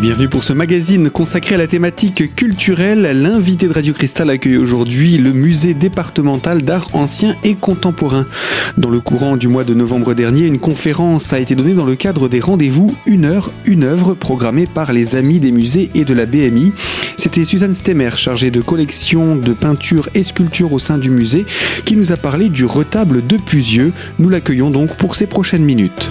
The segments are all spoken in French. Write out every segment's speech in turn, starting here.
bienvenue pour ce magazine consacré à la thématique culturelle. L'invité de Radio Cristal accueille aujourd'hui le musée départemental d'art ancien et contemporain. Dans le courant du mois de novembre dernier, une conférence a été donnée dans le cadre des rendez-vous Une heure, une œuvre programmée par les amis des musées et de la BMI. C'était Suzanne Stemmer, chargée de collection de peintures et sculptures au sein du musée, qui nous a parlé du retable de Pusieux. Nous l'accueillons donc pour ces prochaines minutes.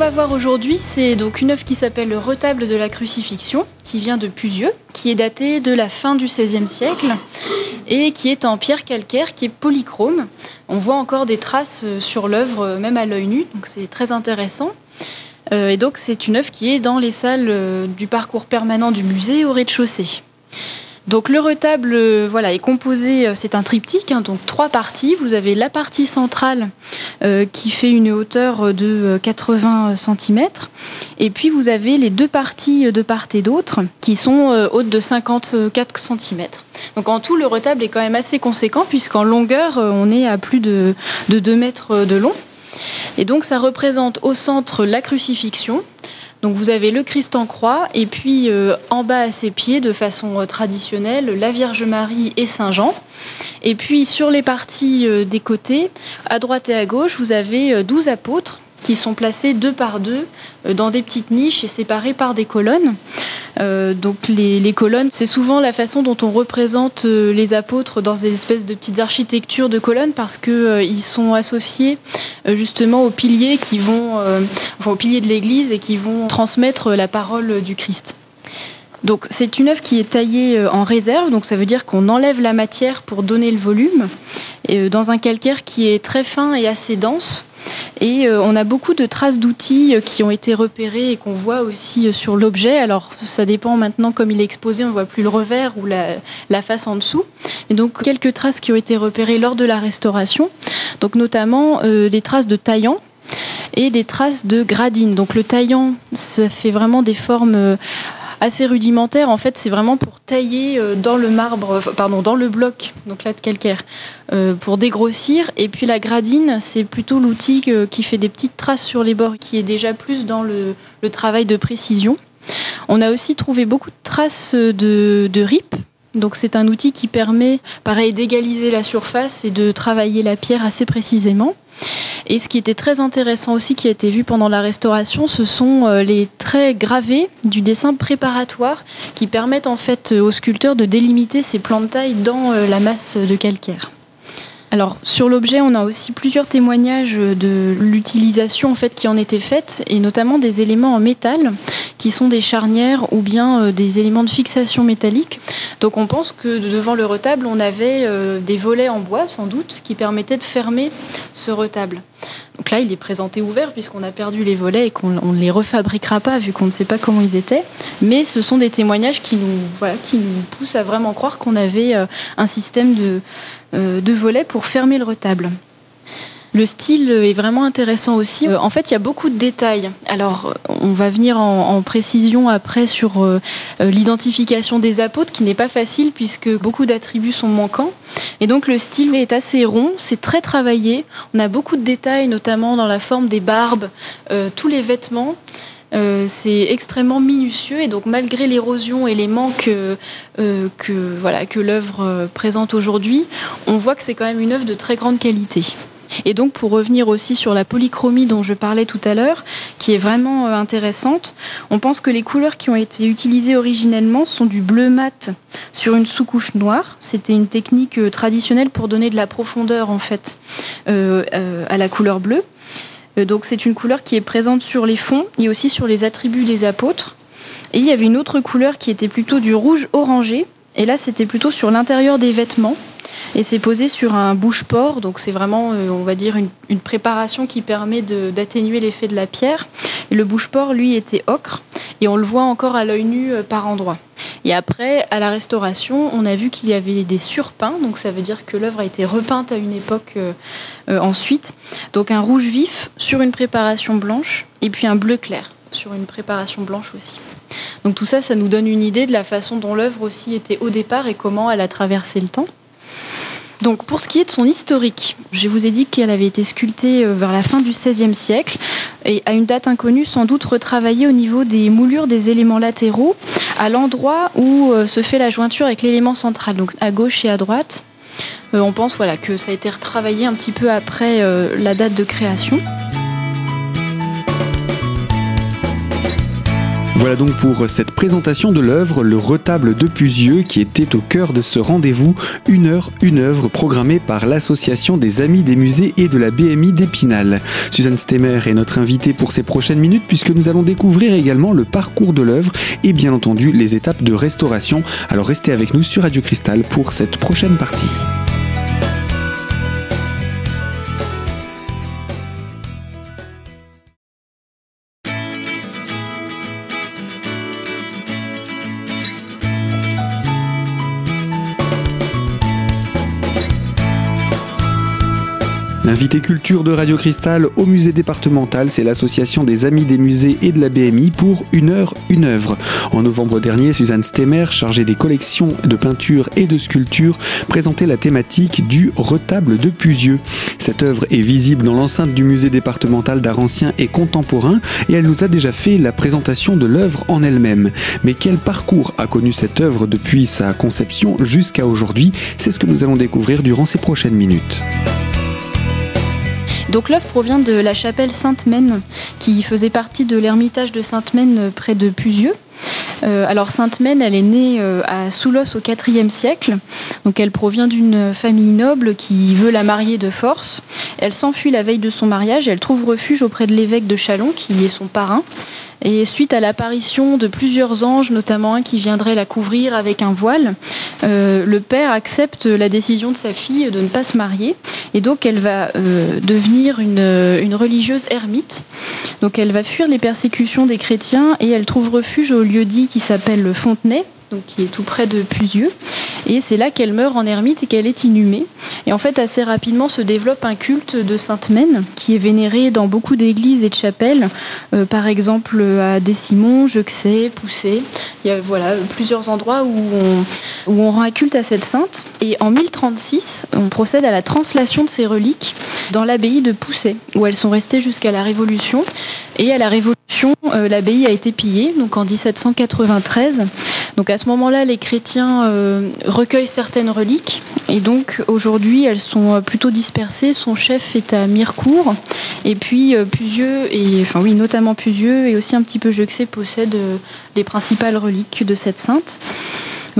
Va voir aujourd'hui, c'est donc une œuvre qui s'appelle Le retable de la crucifixion, qui vient de Pusieux, qui est datée de la fin du XVIe siècle et qui est en pierre calcaire, qui est polychrome. On voit encore des traces euh, sur l'œuvre, euh, même à l'œil nu, donc c'est très intéressant. Euh, et donc c'est une œuvre qui est dans les salles du parcours permanent du musée au rez-de-chaussée. Donc le retable euh, voilà, est composé, euh, c'est un triptyque, hein, donc trois parties. Vous avez la partie centrale euh, qui fait une hauteur de 80 cm. Et puis vous avez les deux parties de part et d'autre qui sont hautes de 54 cm. Donc en tout, le retable est quand même assez conséquent puisqu'en longueur, on est à plus de, de 2 mètres de long. Et donc ça représente au centre la crucifixion, donc vous avez le Christ en croix et puis euh, en bas à ses pieds de façon euh, traditionnelle la Vierge Marie et Saint Jean. Et puis sur les parties euh, des côtés, à droite et à gauche, vous avez 12 apôtres qui sont placés deux par deux euh, dans des petites niches et séparés par des colonnes. Euh, donc les, colonnes, c'est souvent la façon dont on représente euh, les apôtres dans des espèces de petites architectures de colonnes parce que ils sont associés justement aux piliers qui vont, aux piliers de l'Église et qui vont transmettre la parole du Christ. Donc c'est une œuvre qui est taillée en réserve, donc ça veut dire qu'on enlève la matière pour donner le volume, et dans un calcaire qui est très fin et assez dense. Et euh, on a beaucoup de traces d'outils euh, qui ont été repérés et qu'on voit aussi euh, sur l'objet. Alors ça dépend maintenant comme il est exposé, on ne voit plus le revers ou la, face en dessous. Et donc quelques traces qui ont été repérées lors de la restauration. Donc notamment des traces de taillant et des traces de gradine. Donc le taillant, ça fait vraiment des formes assez rudimentaire. En fait, c'est vraiment pour tailler euh, dans le marbre, pardon, dans le bloc, donc là de calcaire, euh, pour dégrossir. Et puis la gradine, c'est plutôt l'outil qui fait des petites traces sur les bords, qui est déjà plus dans le, travail de précision. On a aussi trouvé beaucoup de traces de, de rip. Donc c'est un outil qui permet, pareil, d'égaliser la surface et de travailler la pierre assez précisément. Et ce qui était très intéressant aussi, qui a été vu pendant la restauration, ce sont euh, les traits gravés du dessin préparatoire qui permettent en fait aux sculpteurs de délimiter ces plans de taille dans euh, la masse de calcaire. Alors sur l'objet, on a aussi plusieurs témoignages de l'utilisation en fait qui en était faite et notamment des éléments en métal qui sont des charnières ou bien euh, des éléments de fixation métallique. Donc on pense que devant le retable, on avait euh, des volets en bois sans doute qui permettaient de fermer ce retable. Donc là, il est présenté ouvert puisqu'on a perdu les volets et qu'on ne les refabriquera pas vu qu'on ne sait pas comment ils étaient. Mais ce sont des témoignages qui nous, voilà, qui nous poussent à vraiment croire qu'on avait euh, un système de, de volets pour fermer le retable. Le style est vraiment intéressant aussi. Euh, en fait, il y a beaucoup de détails. Alors, on va venir en, précision après sur l'identification des apôtres, qui n'est pas facile puisque beaucoup d'attributs sont manquants. Et donc, le style est assez rond, c'est très travaillé. On a beaucoup de détails, notamment dans la forme des barbes, tous les vêtements. Euh, c'est extrêmement minutieux et donc malgré l'érosion et les manques euh, que, l'œuvre euh, présente aujourd'hui, on voit que c'est quand même une œuvre de très grande qualité. Et donc pour revenir aussi sur la polychromie dont je parlais tout à l'heure, qui est vraiment intéressante, on pense que les couleurs qui ont été utilisées originellement sont du bleu mat sur une sous-couche noire. C'était une technique traditionnelle pour donner de la profondeur en fait à la couleur bleue. Euh, donc c'est une couleur qui est présente sur les fonds et aussi sur les attributs des apôtres. Et il y avait une autre couleur qui était plutôt du rouge orangé. Et là, c'était plutôt sur l'intérieur des vêtements. Et c'est posé sur un bouche-port. Donc c'est vraiment, euh, on va dire, une, préparation qui permet d'atténuer l'effet de la pierre. Et le bouche-port, lui, était ocre. Et on le voit encore à l'œil nu euh, par endroits. Et après, à la restauration, on a vu qu'il y avait des surpeints, donc ça veut dire que l'œuvre a été repeinte à une époque euh, ensuite. Donc un rouge vif sur une préparation blanche, et puis un bleu clair sur une préparation blanche aussi. Donc tout ça, ça nous donne une idée de la façon dont l'œuvre aussi était au départ et comment elle a traversé le temps. Donc pour ce qui est de son historique, je vous ai dit qu'elle avait été sculptée euh, vers la fin du XVIe siècle et à une date inconnue, sans doute retravaillée au niveau des moulures des éléments latéraux, à l'endroit où euh, se fait la jointure avec l'élément central, donc à gauche et à droite. Euh, on pense voilà, que ça a été retravaillé un petit peu après la date de création. Voilà donc pour cette présentation de l'œuvre Le retable de Pusieux qui était au cœur de ce rendez-vous Une heure, une œuvre programmée par l'Association des Amis des Musées et de la BMI d'Épinal. Suzanne Stemmer est notre invitée pour ces prochaines minutes puisque nous allons découvrir également le parcours de l'œuvre et bien entendu les étapes de restauration. Alors restez avec nous sur Radio Cristal pour cette prochaine partie. L'invité culture de Radio Cristal au musée départemental, c'est l'association des Amis des musées et de la BMI pour Une heure, une œuvre. En novembre dernier, Suzanne Stemmer, chargée des collections de peinture et de sculpture, présentait la thématique du retable de Pusieux. Cette œuvre est visible dans l'enceinte du musée départemental d'art ancien et contemporain et elle nous a déjà fait la présentation de l'œuvre en elle-même. Mais quel parcours a connu cette œuvre depuis sa conception jusqu'à aujourd'hui? C'est ce que nous allons découvrir durant ces prochaines minutes. Donc l'œuvre provient de la chapelle Sainte-Maine, qui faisait partie de l'ermitage de Sainte-Maine euh, près de Pusieux. Euh, alors Sainte-Maine, elle est née euh, à Soulos au IVe siècle. Donc elle provient d'une famille noble qui veut la marier de force. Elle s'enfuit la veille de son mariage et elle trouve refuge auprès de l'évêque de Chalon, qui est son parrain. Et suite à l'apparition de plusieurs anges, notamment un qui viendrait la couvrir avec un voile, euh, le père accepte la décision de sa fille de ne pas se marier. Et donc elle va euh, devenir une, une, religieuse ermite. Donc elle va fuir les persécutions des chrétiens et elle trouve refuge au lieu dit qui s'appelle le Fontenay qui est tout près de Pusieux. Et c'est là qu'elle meurt en ermite et qu'elle est inhumée. Et en fait, assez rapidement se développe un culte de Sainte Mène qui est vénéré dans beaucoup d'églises et de chapelles, euh, par exemple à Décimon, Juxay, Poussé. Il y a voilà, plusieurs endroits où on, rend un culte à cette sainte. Et en 1036, on procède à la translation de ces reliques dans l'abbaye de Poussay, où elles sont restées jusqu'à la Révolution. Et à la Révolution, euh, l'abbaye a été pillée, donc en 1793. Donc à ce moment-là, les chrétiens euh, recueillent certaines reliques. Et donc aujourd'hui, elles sont euh, plutôt dispersées. Son chef est à Mirecourt. Et puis Pusieux, et, enfin oui, notamment Pusieux, et aussi un petit peu Juxé possèdent les principales reliques de cette sainte.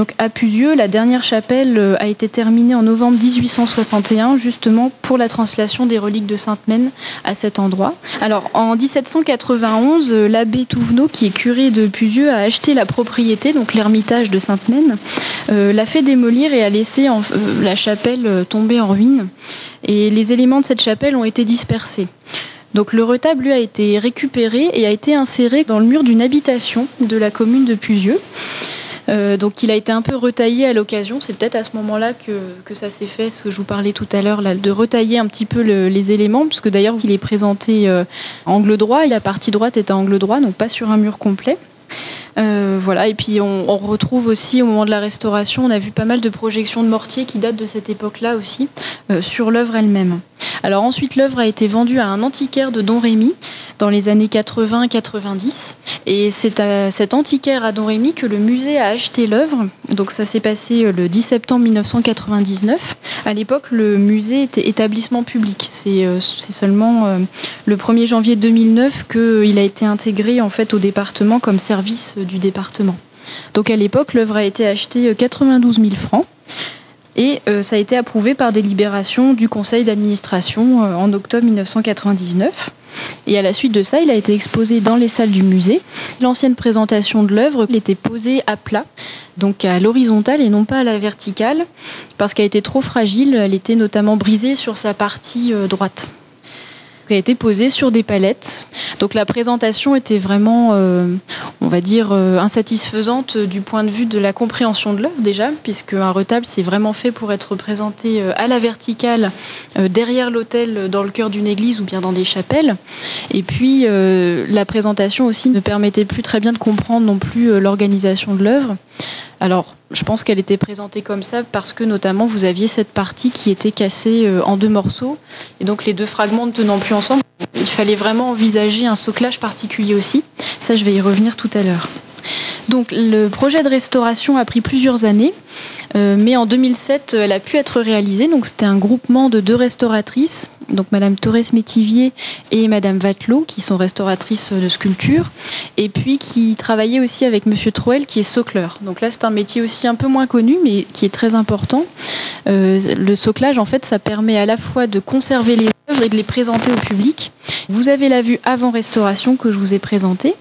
Donc à Pusieux, la dernière chapelle euh, a été terminée en novembre 1861, justement pour la translation des reliques de Sainte-Maine à cet endroit. Alors en 1791, euh, l'abbé Touvenot, qui est curé de Pusieux, a acheté la propriété, donc l'ermitage de Sainte-Maine, euh, l'a fait démolir et a laissé la chapelle tomber en ruine. Et les éléments de cette chapelle ont été dispersés. Donc le retable lui a été récupéré et a été inséré dans le mur d'une habitation de la commune de Pusieux. Euh, donc il a été un peu retaillé à l'occasion. C'est peut-être à ce moment-là que, ça s'est fait, ce que je vous parlais tout à l'heure, de retailler un petit peu les éléments, puisque d'ailleurs il est présenté euh, angle droit et la partie droite est à angle droit, donc pas sur un mur complet. Euh, voilà, et puis on, retrouve aussi au moment de la restauration, on a vu pas mal de projections de mortier qui datent de cette époque-là aussi, sur l'œuvre elle-même. Alors ensuite, l'œuvre a été vendue à un antiquaire de Don Rémy dans les années 80-90. Et c'est à cet antiquaire à Don Rémy que le musée a acheté l'œuvre. Donc ça s'est passé euh, le 10 septembre 1999. À l'époque, le musée était établissement public. C'est euh, seulement euh, le 1er janvier 2009 qu'il a été intégré en fait au département comme service du département. Donc à l'époque, l'œuvre a été achetée 92 000 francs. Et euh, ça a été approuvé par délibération du conseil d'administration euh, en octobre 1999. Et à la suite de ça, il a été exposé dans les salles du musée. L'ancienne présentation de l'œuvre était posée à plat, donc à l'horizontale et non pas à la verticale, parce qu'elle était trop fragile. Elle était notamment brisée sur sa partie euh, droite a été posée sur des palettes. Donc la présentation était vraiment, euh, on va dire, euh, insatisfaisante du point de vue de la compréhension de l'œuvre déjà, puisque un retable c'est vraiment fait pour être présenté euh, à la verticale, derrière l'autel, dans le cœur d'une église ou bien dans des chapelles. Et puis la présentation aussi ne permettait plus très bien de comprendre non plus l'organisation de l'œuvre. Alors, je pense qu'elle était présentée comme ça parce que notamment vous aviez cette partie qui était cassée euh, en deux morceaux et donc les deux fragments ne tenant plus ensemble. Il fallait vraiment envisager un soclage particulier aussi. Ça, je vais y revenir tout à l'heure. Donc le projet de restauration a pris plusieurs années, euh, mais en 2007, elle a pu être réalisée. Donc c'était un groupement de deux restauratrices, donc Madame Torres Métivier et Madame Vatelot, qui sont restauratrices de sculpture, et puis qui travaillaient aussi avec Monsieur Troel, qui est socleur. Donc là, c'est un métier aussi un peu moins connu, mais qui est très important. Euh, le soclage, en fait, ça permet à la fois de conserver les et de les présenter au public. Vous avez la vue avant restauration que je vous ai présentée.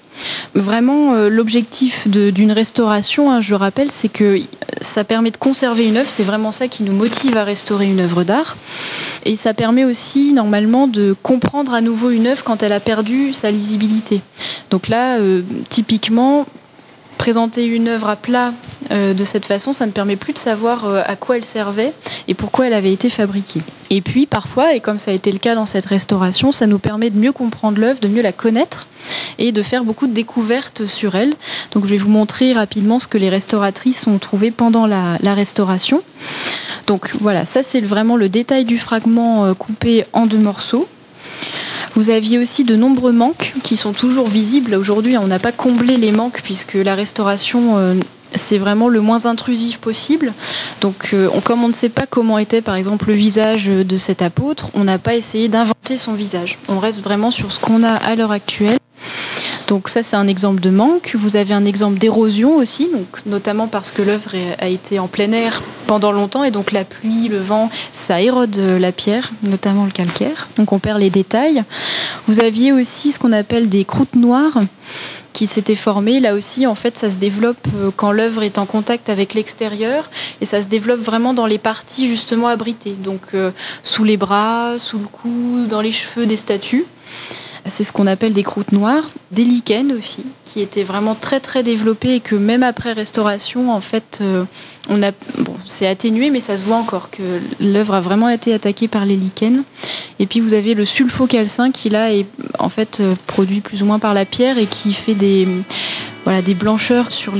Vraiment, euh, l'objectif d'une restauration, hein, je le rappelle, c'est que ça permet de conserver une œuvre. C'est vraiment ça qui nous motive à restaurer une œuvre d'art. Et ça permet aussi, normalement, de comprendre à nouveau une œuvre quand elle a perdu sa lisibilité. Donc là, euh, typiquement, présenter une œuvre à plat euh, de cette façon, ça ne permet plus de savoir euh, à quoi elle servait et pourquoi elle avait été fabriquée. Et puis parfois, et comme ça a été le cas dans cette restauration, ça nous permet de mieux comprendre l'œuvre, de mieux la connaître et de faire beaucoup de découvertes sur elle. Donc je vais vous montrer rapidement ce que les restauratrices ont trouvé pendant la, restauration. Donc voilà, ça c'est vraiment le détail du fragment euh, coupé en deux morceaux. Vous aviez aussi de nombreux manques qui sont toujours visibles. Aujourd'hui, on n'a pas comblé les manques puisque la restauration c'est vraiment le moins intrusif possible. Donc, euh, comme on ne sait pas comment était, par exemple, le visage de cet apôtre, on n'a pas essayé d'inventer son visage. On reste vraiment sur ce qu'on a à l'heure actuelle. Donc ça, c'est un exemple de manque. Vous avez un exemple d'érosion aussi, donc notamment parce que l'œuvre a été en plein air pendant longtemps et donc la pluie, le vent, ça érode la pierre, notamment le calcaire. Donc on perd les détails. Vous aviez aussi ce qu'on appelle des croûtes noires qui s'étaient formées. Là aussi, en fait, ça se développe euh, quand l'œuvre est en contact avec l'extérieur et ça se développe vraiment dans les parties justement abritées, donc euh, sous les bras, sous le cou, dans les cheveux des statues. C'est ce qu'on appelle des croûtes noires, des lichens aussi, qui étaient vraiment très très développés et que même après restauration, en fait, euh, on a, c'est atténué, mais ça se voit encore que l'œuvre a vraiment été attaquée par les lichens. Et puis vous avez le sulfocalcin qui là est en fait euh, produit plus ou moins par la pierre et qui fait des, blancheurs sur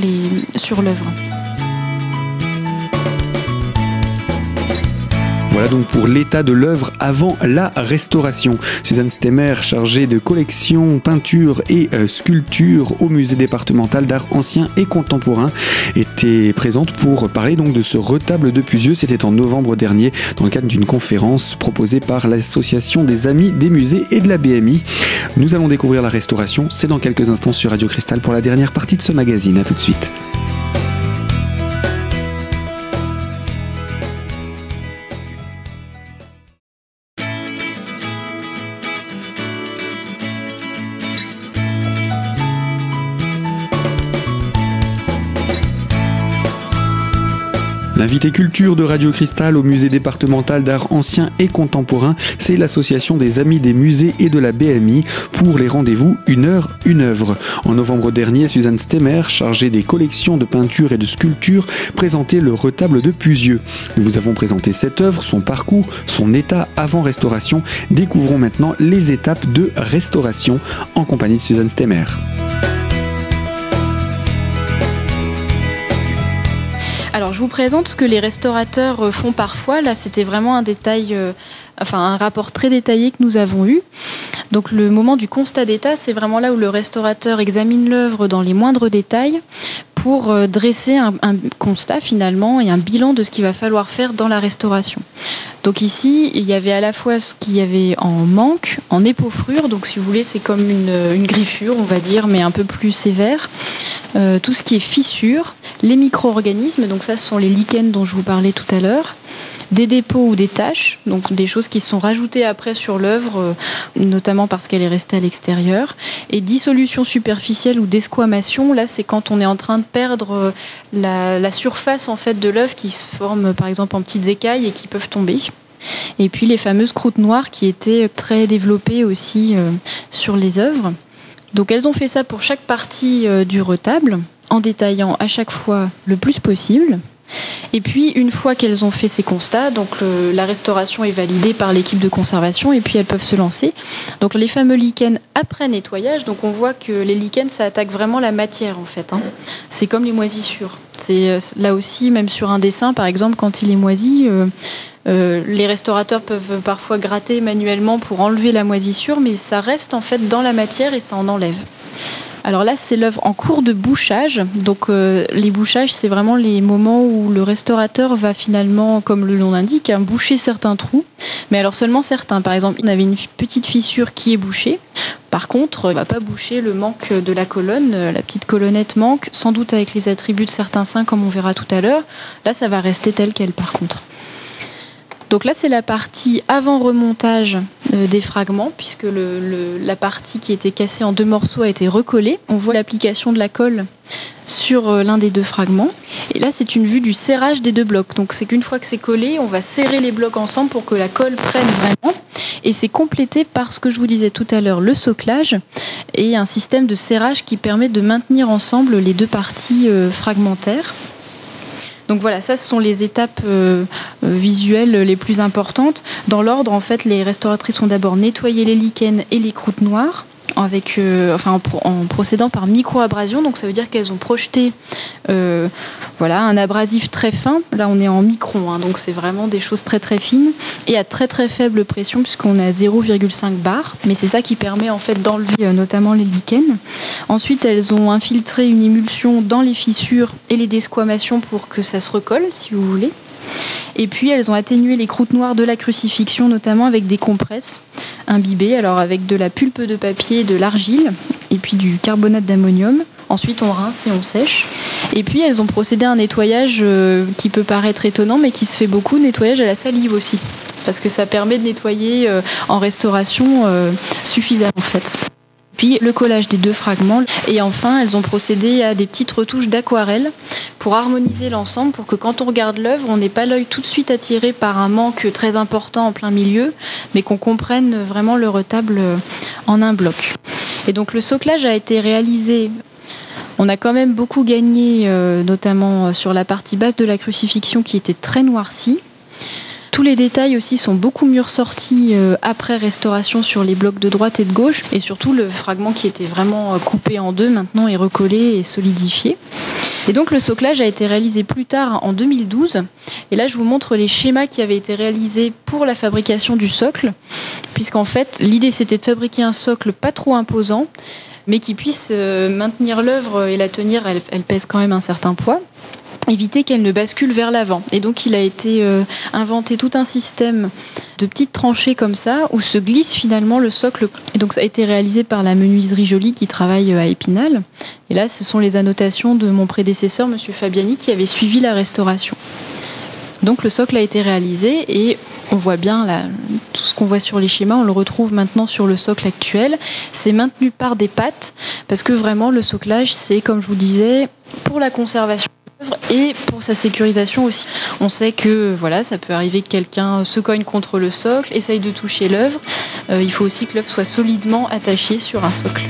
sur Voilà donc pour l'état de l'œuvre avant la restauration. Suzanne Stemmer, chargée de collection, peinture et euh, sculpture au musée départemental d'art ancien et contemporain, était présente pour parler donc de ce retable de Pusieux. C'était en novembre dernier dans le cadre d'une conférence proposée par l'association des amis des musées et de la BMI. Nous allons découvrir la restauration. C'est dans quelques instants sur Radio Cristal pour la dernière partie de ce magazine. À tout de suite. L'invité culture de Radio Cristal au musée départemental d'art ancien et contemporain, c'est l'association des amis des musées et de la BMI pour les rendez-vous Une heure, une œuvre. En novembre dernier, Suzanne Stemmer, chargée des collections de peinture et de sculpture, présentait le retable de Pusieux. Nous vous avons présenté cette œuvre, son parcours, son état avant restauration. Découvrons maintenant les étapes de restauration en compagnie de Suzanne Stemmer. Alors, je vous présente ce que les restaurateurs euh, font parfois. Là, c'était vraiment un détail, euh, enfin un rapport très détaillé que nous avons eu. Donc, le moment du constat d'état, c'est vraiment là où le restaurateur examine l'œuvre dans les moindres détails pour euh, dresser un, constat finalement et un bilan de ce qu'il va falloir faire dans la restauration. Donc ici, il y avait à la fois ce qu'il y avait en manque, en épaufrure, donc si vous voulez, c'est comme une, griffure, on va dire, mais un peu plus sévère. tout ce qui est fissure, les micro-organismes, donc ça ce sont les lichens dont je vous parlais tout à l'heure, des dépôts ou des taches, donc des choses qui sont rajoutées après sur l'œuvre, euh, notamment parce qu'elle est restée à l'extérieur, et dissolution superficielle ou desquamation, là c'est quand on est en train de perdre euh, la, surface en fait de l'œuvre qui se forme par exemple en petites écailles et qui peuvent tomber. Et puis les fameuses croûtes noires qui étaient très développées aussi euh, sur les œuvres. Donc elles ont fait ça pour chaque partie du retable en détaillant à chaque fois le plus possible. Et puis, une fois qu'elles ont fait ces constats, donc la restauration est validée par l'équipe de conservation et puis elles peuvent se lancer. Donc, les fameux lichens après nettoyage, donc on voit que les lichens, ça attaque vraiment la matière en fait. Hein. C'est comme les moisissures. c'est là aussi, même sur un dessin, par exemple, quand il est moisi, les restaurateurs peuvent parfois gratter manuellement pour enlever la moisissure, mais ça reste en fait dans la matière et ça en enlève. Alors là, c'est l'œuvre en cours de bouchage. Donc euh, les bouchages, c'est vraiment les moments où le restaurateur va finalement, comme le nom l'indique, hein, boucher certains trous. Mais alors seulement certains. Par exemple, il avait une petite fissure qui est bouchée. Par contre, il ne va pas boucher le manque de la colonne. La petite colonnette manque, sans doute avec les attributs de certains saints, comme on verra tout à l'heure. Là, ça va rester tel quel, par contre. Donc là, c'est la partie avant remontage euh, des fragments, puisque la partie qui était cassée en deux morceaux a été recollée. On voit l'application de la colle sur euh, l'un des deux fragments. Et là, c'est une vue du serrage des deux blocs. Donc c'est qu'une fois que c'est collé, on va serrer les blocs ensemble pour que la colle prenne vraiment. Et c'est complété par ce que je vous disais tout à l'heure, le soclage et un système de serrage qui permet de maintenir ensemble les deux parties euh, fragmentaires. Donc voilà, ça ce sont les étapes euh, euh, visuelles les plus importantes. Dans l'ordre, en fait, les restauratrices ont d'abord nettoyé les lichens et les croûtes noires avec, euh, en, procédant par micro-abrasion. Donc ça veut dire qu'elles ont projeté euh, voilà, un abrasif très fin. Là, on est en micron, hein, donc c'est vraiment des choses très très fines et à très très faible pression puisqu'on est à 0,5 bar. Mais c'est ça qui permet en fait d'enlever euh, notamment les lichens. Ensuite, elles ont infiltré une émulsion dans les fissures et les desquamations pour que ça se recolle, si vous voulez. Et puis elles ont atténué les croûtes noires de la crucifixion, notamment avec des compresses imbibées, alors avec de la pulpe de papier, de l'argile et puis du carbonate d'ammonium. Ensuite, on rince et on sèche. Et puis, elles ont procédé à un nettoyage euh, qui peut paraître étonnant, mais qui se fait beaucoup, nettoyage à la salive aussi. Parce que ça permet de nettoyer euh, en restauration euh, suffisamment en fait puis le collage des deux fragments. Et enfin, elles ont procédé à des petites retouches d'aquarelle pour harmoniser l'ensemble, pour que quand on regarde l'œuvre, on n'ait pas l'œil tout de suite attiré par un manque très important en plein milieu, mais qu'on comprenne vraiment le retable en un bloc. Et donc le soclage a été réalisé on a quand même beaucoup gagné, euh, notamment sur la partie basse de la crucifixion qui était très noircie. Tous les détails aussi sont beaucoup mieux ressortis euh, après restauration sur les blocs de droite et de gauche. Et surtout, le fragment qui était vraiment euh, coupé en deux maintenant est recollé et solidifié. Et donc le soclage a été réalisé plus tard en 2012. Et là, je vous montre les schémas qui avaient été réalisés pour la fabrication du socle. Puisqu'en fait, l'idée c'était de fabriquer un socle pas trop imposant, mais qui puisse euh, maintenir l'œuvre et la tenir. elle pèse quand même un certain poids éviter qu'elle ne bascule vers l'avant. Et donc il a été euh, inventé tout un système de petites tranchées comme ça où se glisse finalement le socle. Et donc ça a été réalisé par la menuiserie Jolie qui travaille euh, à Épinal. Et là, ce sont les annotations de mon prédécesseur, Monsieur Fabiani, qui avait suivi la restauration. Donc le socle a été réalisé et on voit bien là, tout ce qu'on voit sur les schémas, on le retrouve maintenant sur le socle actuel. C'est maintenu par des pattes parce que vraiment le soclage, c'est comme je vous disais, pour la conservation et pour sa sécurisation aussi. On sait que voilà, ça peut arriver que quelqu'un se cogne contre le socle, essaye de toucher l'œuvre. Euh, il faut aussi que l'œuvre soit solidement attachée sur un socle.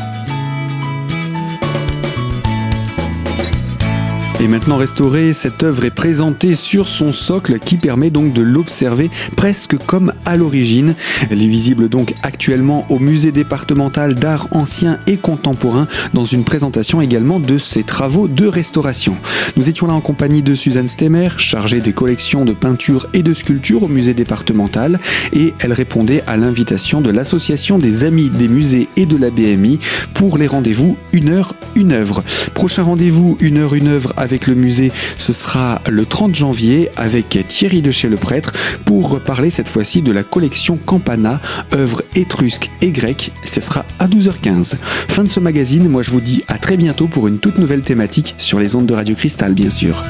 Et maintenant restaurée, cette œuvre est présentée sur son socle qui permet donc de l'observer presque comme à l'origine. Elle est visible donc actuellement au musée départemental d'art ancien et contemporain dans une présentation également de ses travaux de restauration. Nous étions là en compagnie de Suzanne Stemmer, chargée des collections de peintures et de sculptures au musée départemental et elle répondait à l'invitation de l'association des amis des musées et de la BMI pour les rendez-vous une heure une œuvre. Prochain rendez-vous une heure une œuvre avec le musée, ce sera le 30 janvier avec Thierry de chez le prêtre pour parler cette fois-ci de la collection Campana, œuvres étrusques et grecques. Ce sera à 12h15. Fin de ce magazine, moi je vous dis à très bientôt pour une toute nouvelle thématique sur les ondes de Radio Cristal bien sûr.